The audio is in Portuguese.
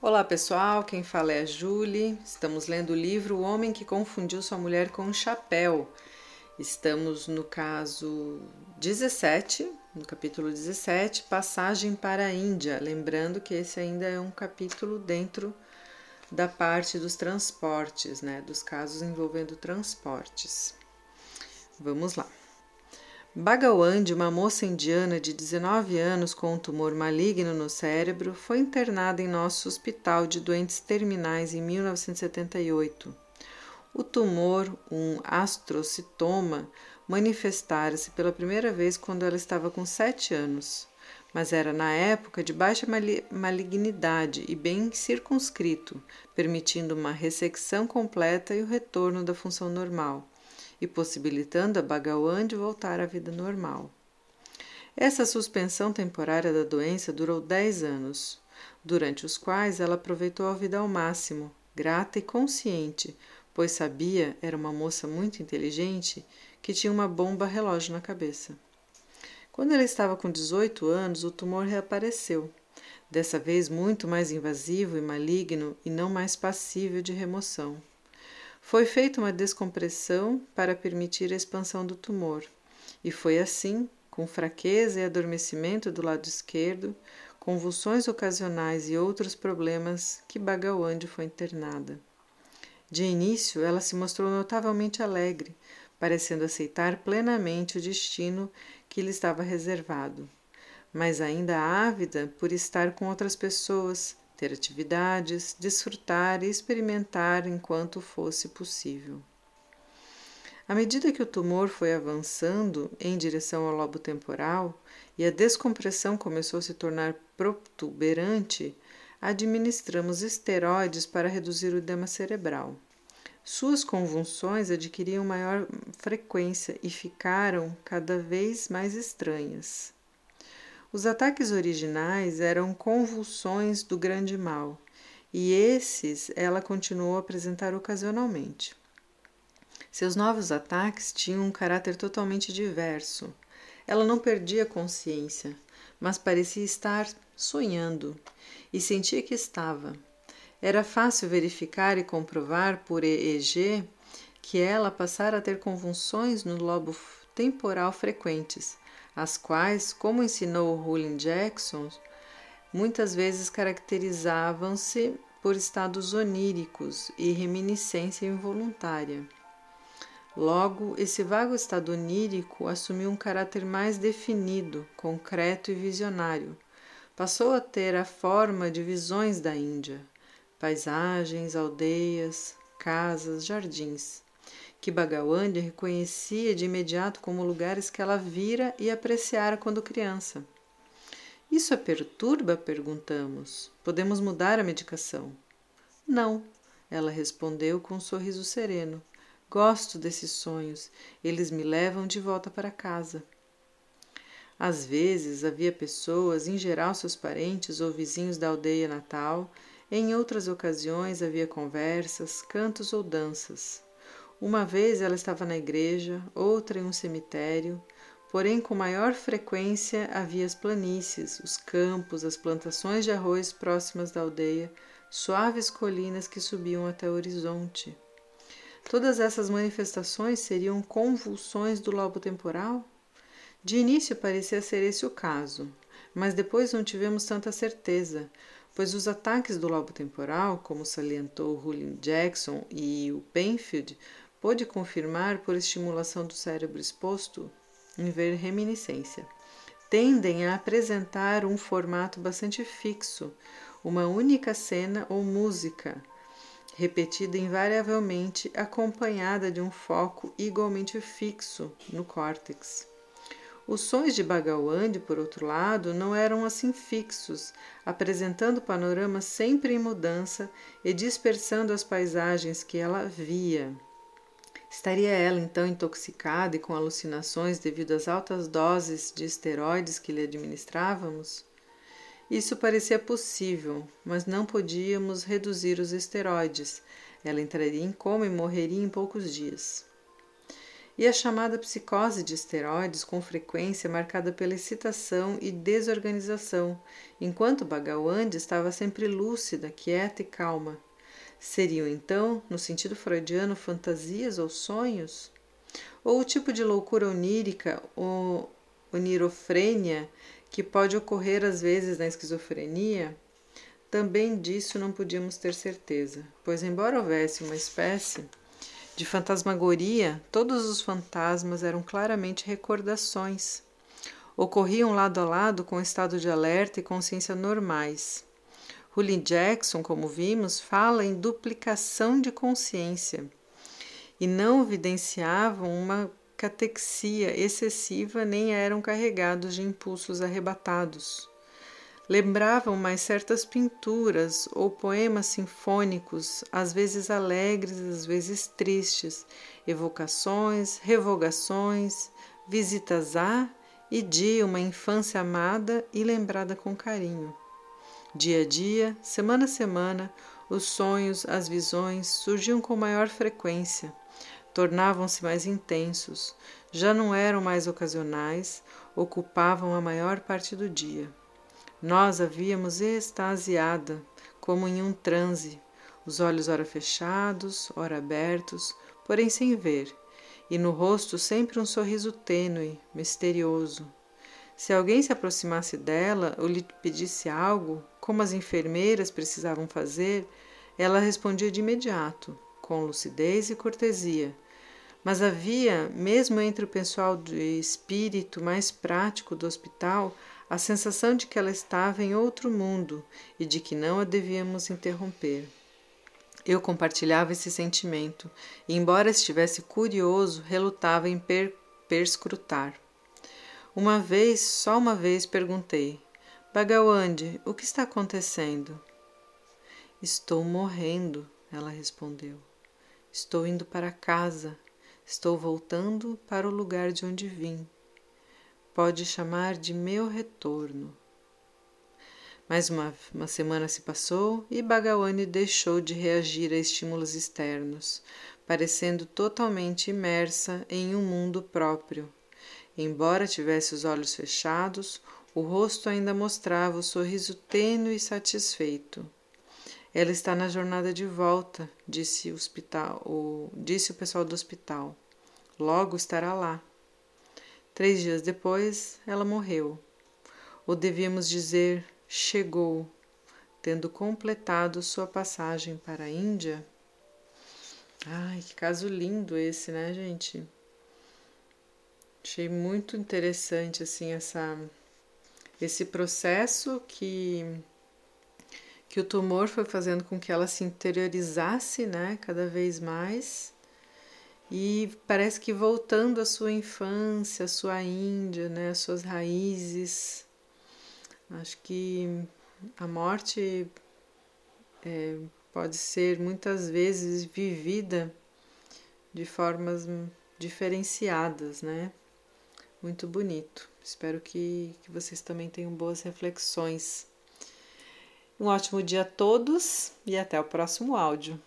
Olá pessoal, quem fala é a Julie. Estamos lendo o livro O Homem que Confundiu Sua Mulher com um Chapéu. Estamos no caso 17, no capítulo 17, Passagem para a Índia. Lembrando que esse ainda é um capítulo dentro da parte dos transportes, né? Dos casos envolvendo transportes. Vamos lá. Bhagawandi, uma moça indiana de 19 anos com um tumor maligno no cérebro, foi internada em nosso hospital de doentes terminais em 1978. O tumor, um astrocitoma, manifestara-se pela primeira vez quando ela estava com 7 anos, mas era na época de baixa malignidade e bem circunscrito, permitindo uma ressecção completa e o retorno da função normal e possibilitando a Bhagawan de voltar à vida normal. Essa suspensão temporária da doença durou 10 anos, durante os quais ela aproveitou a vida ao máximo, grata e consciente, pois sabia, era uma moça muito inteligente, que tinha uma bomba relógio na cabeça. Quando ela estava com 18 anos, o tumor reapareceu, dessa vez muito mais invasivo e maligno e não mais passível de remoção. Foi feita uma descompressão para permitir a expansão do tumor, e foi assim, com fraqueza e adormecimento do lado esquerdo, convulsões ocasionais e outros problemas, que Bagawande foi internada. De início, ela se mostrou notavelmente alegre, parecendo aceitar plenamente o destino que lhe estava reservado, mas ainda ávida por estar com outras pessoas, ter atividades, desfrutar e experimentar enquanto fosse possível. À medida que o tumor foi avançando em direção ao lobo temporal e a descompressão começou a se tornar protuberante, administramos esteroides para reduzir o edema cerebral. Suas convulsões adquiriam maior frequência e ficaram cada vez mais estranhas. Os ataques originais eram convulsões do grande mal, e esses ela continuou a apresentar ocasionalmente. Seus novos ataques tinham um caráter totalmente diverso. Ela não perdia consciência, mas parecia estar sonhando, e sentia que estava. Era fácil verificar e comprovar por EEG que ela passara a ter convulsões no lobo temporal frequentes, as quais, como ensinou Rowling Jackson, muitas vezes caracterizavam-se por estados oníricos e reminiscência involuntária. Logo, esse vago estado onírico assumiu um caráter mais definido, concreto e visionário. Passou a ter a forma de visões da Índia, paisagens, aldeias, casas, jardins que Bagawande reconhecia de imediato como lugares que ela vira e apreciara quando criança. Isso a perturba? perguntamos. Podemos mudar a medicação? Não, ela respondeu com um sorriso sereno. Gosto desses sonhos, eles me levam de volta para casa. Às vezes havia pessoas, em geral seus parentes ou vizinhos da aldeia natal, em outras ocasiões havia conversas, cantos ou danças. Uma vez ela estava na igreja, outra em um cemitério, porém com maior frequência havia as planícies, os campos, as plantações de arroz próximas da aldeia, suaves colinas que subiam até o horizonte. Todas essas manifestações seriam convulsões do lobo temporal? De início parecia ser esse o caso, mas depois não tivemos tanta certeza, pois os ataques do lobo temporal, como salientou Hullin Jackson e o Penfield, pôde confirmar por estimulação do cérebro exposto em ver reminiscência. Tendem a apresentar um formato bastante fixo, uma única cena ou música, repetida invariavelmente, acompanhada de um foco igualmente fixo no córtex. Os sons de Bagawande, por outro lado, não eram assim fixos, apresentando panoramas sempre em mudança e dispersando as paisagens que ela via. Estaria ela então intoxicada e com alucinações devido às altas doses de esteroides que lhe administrávamos? Isso parecia possível, mas não podíamos reduzir os esteroides. Ela entraria em coma e morreria em poucos dias. e a chamada psicose de esteroides, com frequência marcada pela excitação e desorganização, enquanto Bhagawandi estava sempre lúcida, quieta e calma. Seriam então, no sentido freudiano, fantasias ou sonhos? Ou o tipo de loucura onírica ou onirofrênia que pode ocorrer às vezes na esquizofrenia? Também disso não podíamos ter certeza, pois, embora houvesse uma espécie de fantasmagoria, todos os fantasmas eram claramente recordações. Ocorriam lado a lado com estado de alerta e consciência normais. Julian Jackson, como vimos, fala em duplicação de consciência e não evidenciavam uma catexia excessiva nem eram carregados de impulsos arrebatados. Lembravam mais certas pinturas ou poemas sinfônicos, às vezes alegres, às vezes tristes, evocações, revogações, visitas a e de uma infância amada e lembrada com carinho. Dia a dia, semana a semana, os sonhos, as visões surgiam com maior frequência, tornavam-se mais intensos, já não eram mais ocasionais, ocupavam a maior parte do dia. Nós havíamos extasiada, como em um transe, os olhos ora fechados, ora abertos, porém sem ver, e no rosto sempre um sorriso tênue, misterioso. Se alguém se aproximasse dela ou lhe pedisse algo, como as enfermeiras precisavam fazer, ela respondia de imediato, com lucidez e cortesia. Mas havia, mesmo entre o pessoal de espírito mais prático do hospital, a sensação de que ela estava em outro mundo e de que não a devíamos interromper. Eu compartilhava esse sentimento e, embora estivesse curioso, relutava em per perscrutar. Uma vez, só uma vez, perguntei: Bagawande, o que está acontecendo? Estou morrendo, ela respondeu. Estou indo para casa. Estou voltando para o lugar de onde vim pode chamar de meu retorno. Mais uma, uma semana se passou e Bhagawani deixou de reagir a estímulos externos, parecendo totalmente imersa em um mundo próprio. Embora tivesse os olhos fechados, o rosto ainda mostrava o sorriso tênue e satisfeito. Ela está na jornada de volta, disse o, hospital, o, disse o pessoal do hospital. Logo estará lá. Três dias depois, ela morreu. Ou devíamos dizer, chegou, tendo completado sua passagem para a Índia. Ai, que caso lindo esse, né, gente? Achei muito interessante assim essa esse processo que que o tumor foi fazendo com que ela se interiorizasse, né, cada vez mais e parece que voltando à sua infância, à sua Índia, né, às suas raízes. Acho que a morte é, pode ser muitas vezes vivida de formas diferenciadas, né? Muito bonito. Espero que, que vocês também tenham boas reflexões. Um ótimo dia a todos e até o próximo áudio.